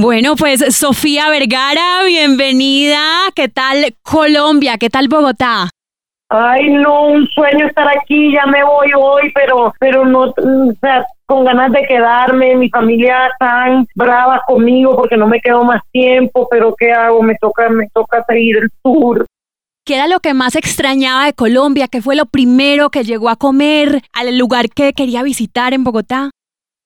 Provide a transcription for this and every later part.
Bueno, pues Sofía Vergara, bienvenida. ¿Qué tal Colombia? ¿Qué tal Bogotá? Ay, no, un sueño estar aquí, ya me voy hoy, pero, pero no, o sea, con ganas de quedarme, mi familia tan brava conmigo porque no me quedo más tiempo, pero ¿qué hago? Me toca, me toca seguir el tour. ¿Qué era lo que más extrañaba de Colombia? ¿Qué fue lo primero que llegó a comer al lugar que quería visitar en Bogotá?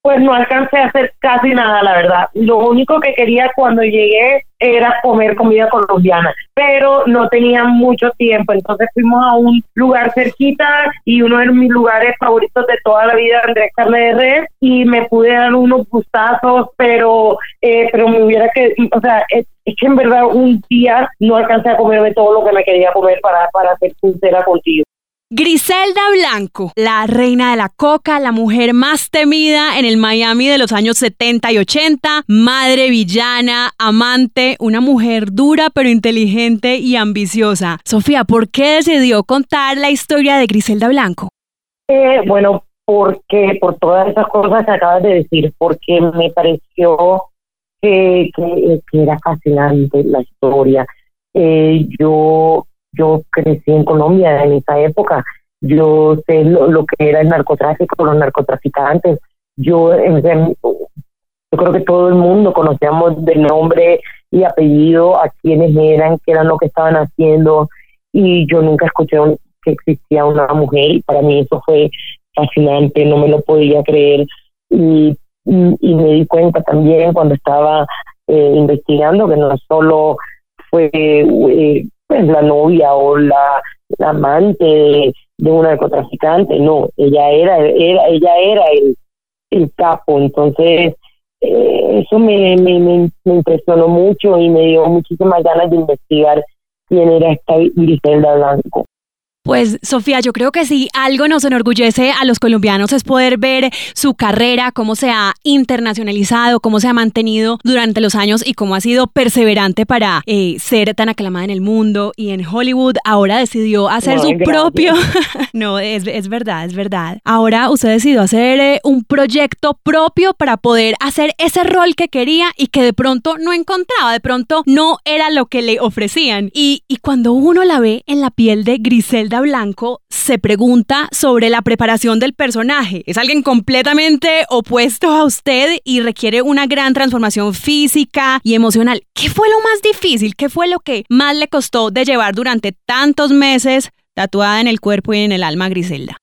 Pues no alcancé a hacer casi nada, la verdad. Lo único que quería cuando llegué era comer comida colombiana, pero no tenía mucho tiempo, entonces fuimos a un lugar cerquita y uno de mis lugares favoritos de toda la vida, Andrés Carne de Red, y me pude dar unos gustazos, pero eh, pero me hubiera que, o sea, es, que en verdad un día no alcancé a comerme todo lo que me quería comer para, para ser sincera contigo. Griselda Blanco, la reina de la coca, la mujer más temida en el Miami de los años 70 y 80, madre villana, amante, una mujer dura pero inteligente y ambiciosa. Sofía, ¿por qué decidió contar la historia de Griselda Blanco? Eh, bueno, porque por todas esas cosas que acabas de decir, porque me pareció que, era fascinante la historia. Eh, yo yo crecí en Colombia en esa época, yo sé lo, que era el narcotráfico, los narcotraficantes, yo, yo creo que todo el mundo conocíamos de nombre y apellido a quienes eran, qué eran lo que estaban haciendo, y yo nunca escuché que existía una mujer, y para mí eso fue fascinante, no me lo podía creer, y, y, me di cuenta también cuando estaba eh, investigando que no solo fue eh, pues la novia o la, amante de, un narcotraficante, no, ella era, ella era el, capo, entonces eh, eso me, me, me, impresionó mucho y me dio muchísimas ganas de investigar quién era esta Griselda Blanco. Pues Sofía, yo creo que si algo nos enorgullece a los colombianos es poder ver su carrera, cómo se ha internacionalizado, cómo se ha mantenido durante los años y cómo ha sido perseverante para eh, ser tan aclamada en el mundo y en Hollywood. Ahora decidió hacer su propio... no, es, es, verdad, es verdad. Ahora usted decidió hacer eh, un proyecto propio para poder hacer ese rol que quería y que de pronto no encontraba, de pronto no era lo que le ofrecían. Y, y cuando uno la ve en la piel de Griselda, Blanco se pregunta sobre la preparación del personaje. Es alguien completamente opuesto a usted y requiere una gran transformación física y emocional. ¿Qué fue lo más difícil? ¿Qué fue lo que más le costó de llevar durante tantos meses tatuada en el cuerpo y en el alma Griselda?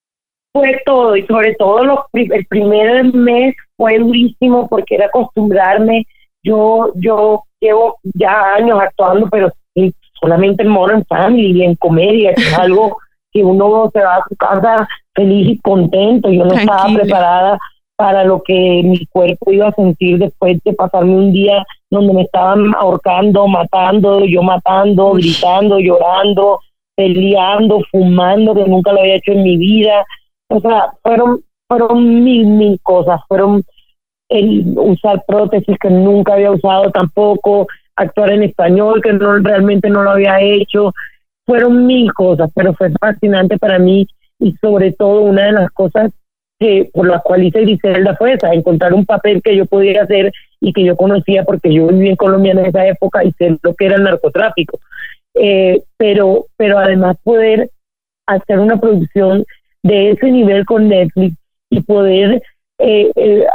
Fue todo y sobre todo el primer mes fue durísimo porque era acostumbrarme. Yo, yo llevo ya años actuando, pero solamente en Modern Family y en comedia, que es algo que uno se va a su casa feliz y contento. Yo no estaba preparada para lo que mi cuerpo iba a sentir después de pasarme un día donde me estaban ahorcando, matando, yo matando, gritando, llorando, peleando, fumando, que nunca lo había hecho en mi vida. O sea, fueron, fueron mil, mil cosas. Fueron el usar prótesis que nunca había usado tampoco, actuar en español, que no realmente no lo había hecho. Fueron mil cosas, pero fue fascinante para mí y sobre todo una de las cosas que por la cual hice Griselda fue esa, encontrar un papel que yo pudiera hacer y que yo conocía porque yo viví en Colombia en esa época y sé lo que era el narcotráfico. Eh, pero, pero además poder hacer una producción de ese nivel con Netflix y poder eh, eh,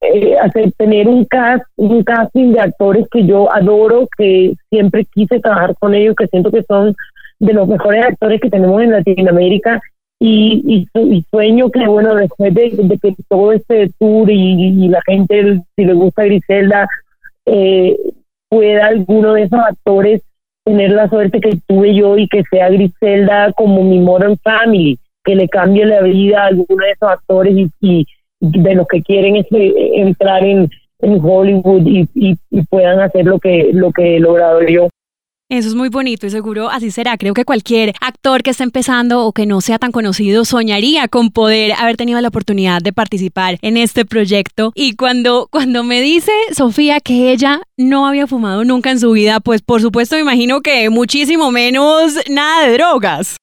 eh, hacer, tener un cast, un casting de actores que yo adoro, que siempre quise trabajar con ellos, que siento que son de los mejores actores que tenemos en Latinoamérica. Y, y, sueño que, bueno, después de, que todo este tour y, la gente, si le gusta Griselda, eh, pueda alguno de esos actores tener la suerte que tuve yo y que sea Griselda como mi Modern Family, que le cambie la vida a alguno de esos actores y de los que quieren eh, entrar en, en Hollywood y, y, puedan hacer lo que, lo que he logrado yo. Eso es muy bonito y seguro así será. Creo que cualquier actor que esté empezando o que no sea tan conocido soñaría con poder haber tenido la oportunidad de participar en este proyecto. Y cuando, cuando me dice Sofía que ella no había fumado nunca en su vida, pues por supuesto me imagino que muchísimo menos nada de drogas.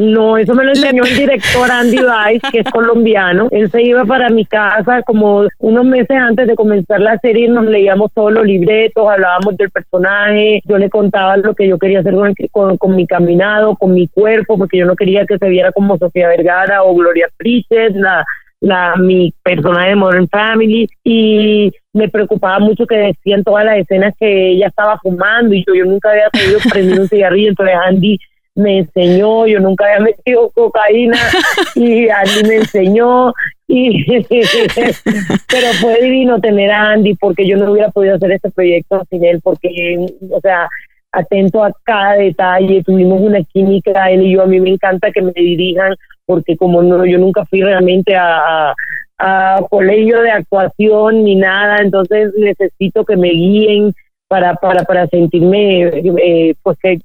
No, eso me lo enseñó el director Andy Weiss, que es colombiano. Él se iba para mi casa como unos meses antes de comenzar la serie, nos leíamos todos los libretos, hablábamos del personaje, yo le contaba lo que yo quería hacer con, mi caminado, con mi cuerpo, porque yo no quería que se viera como Sofía Vergara o Gloria Pritchett, la, la, mi personaje de Modern Family y me preocupaba mucho que decían todas las escenas que ella estaba fumando y yo, yo nunca había podido prender un cigarrillo, entonces Andy me enseñó, yo nunca había metido cocaína y Andy me enseñó y pero fue divino tener a Andy porque yo no hubiera podido hacer este proyecto sin él porque o sea atento a cada detalle tuvimos una química él y yo a mí me encanta que me dirijan porque como no yo nunca fui realmente a, a, colegio de actuación ni nada entonces necesito que me guíen para para para sentirme eh, pues que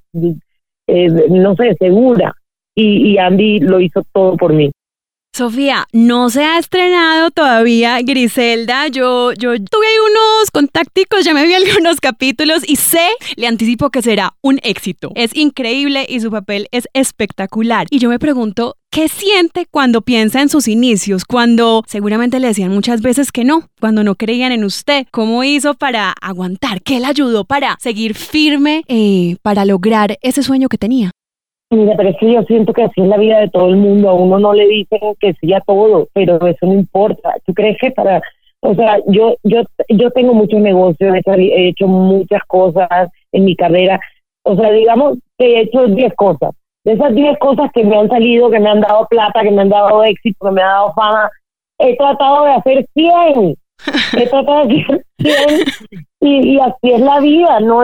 eh, no sé, segura. Y, y Andy lo hizo todo por mí. Sofía, no se ha estrenado todavía Griselda. Yo, yo tuve unos contacticos, ya me vi algunos capítulos y sé, le anticipo que será un éxito. Es increíble y su papel es espectacular. Y yo me pregunto, ¿qué siente cuando piensa en sus inicios? Cuando seguramente le decían muchas veces que no, cuando no creían en usted. ¿Cómo hizo para aguantar? ¿Qué le ayudó para seguir firme, eh, para lograr ese sueño que tenía? Mira, pero es que yo siento que así es la vida de todo el mundo. A uno no le dicen que sí a todo, pero eso no importa. ¿Tú crees que para, o sea, yo, yo, yo tengo muchos negocios, he hecho muchas cosas en mi carrera. O sea, digamos que he hecho 10 cosas. De esas 10 cosas que me han salido, que me han dado plata, que me han dado éxito, que me han dado fama, he tratado de hacer 100. De 100 y, así es la vida, ¿no?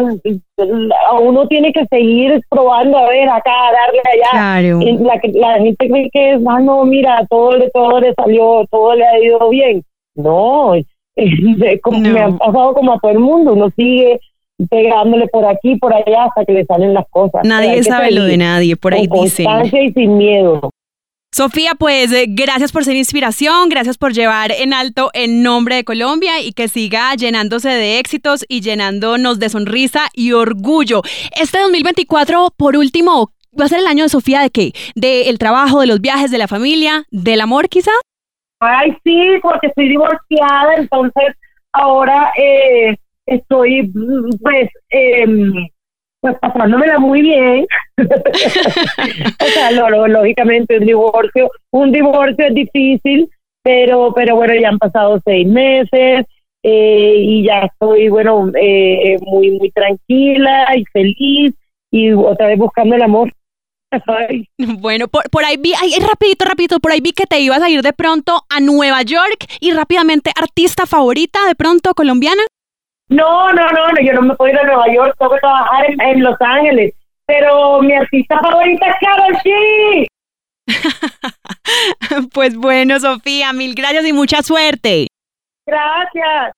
Uno tiene que seguir probando, a ver, acá, darle allá. La, la gente cree que es, ah, no, mira, todo, todo le salió, todo le ha ido bien. No, como me ha pasado como a todo el mundo, uno sigue pegándole por aquí, por allá, hasta que le salen las cosas. Nadie sabe lo de nadie, por ahí con Constancia y sin miedo. Sofía, pues eh, gracias por ser inspiración, gracias por llevar en alto el nombre de Colombia y que siga llenándose de éxitos y llenándonos de sonrisa y orgullo. Este 2024, por último, va a ser el año de Sofía de qué? ¿De el trabajo, de los viajes, de la familia, del amor quizá? Ay, sí, porque estoy divorciada, entonces ahora eh, estoy, pues, eh, pues pasándomela muy bien. o sea, lógicamente un divorcio, un divorcio es difícil, pero, pero bueno, ya han pasado seis meses eh, y ya estoy, bueno, eh, muy, muy tranquila y feliz y otra vez buscando el amor. Bueno, por, por ahí vi, ay, rapidito, rapidito, por ahí vi que te ibas a ir de pronto a Nueva York y rápidamente, artista favorita de pronto colombiana. No, no, no, no, yo no me puedo ir a Nueva York, tengo que trabajar en, Los Ángeles. Pero mi artista favorita es Karol G. pues bueno, Sofía, mil gracias y mucha suerte. Gracias.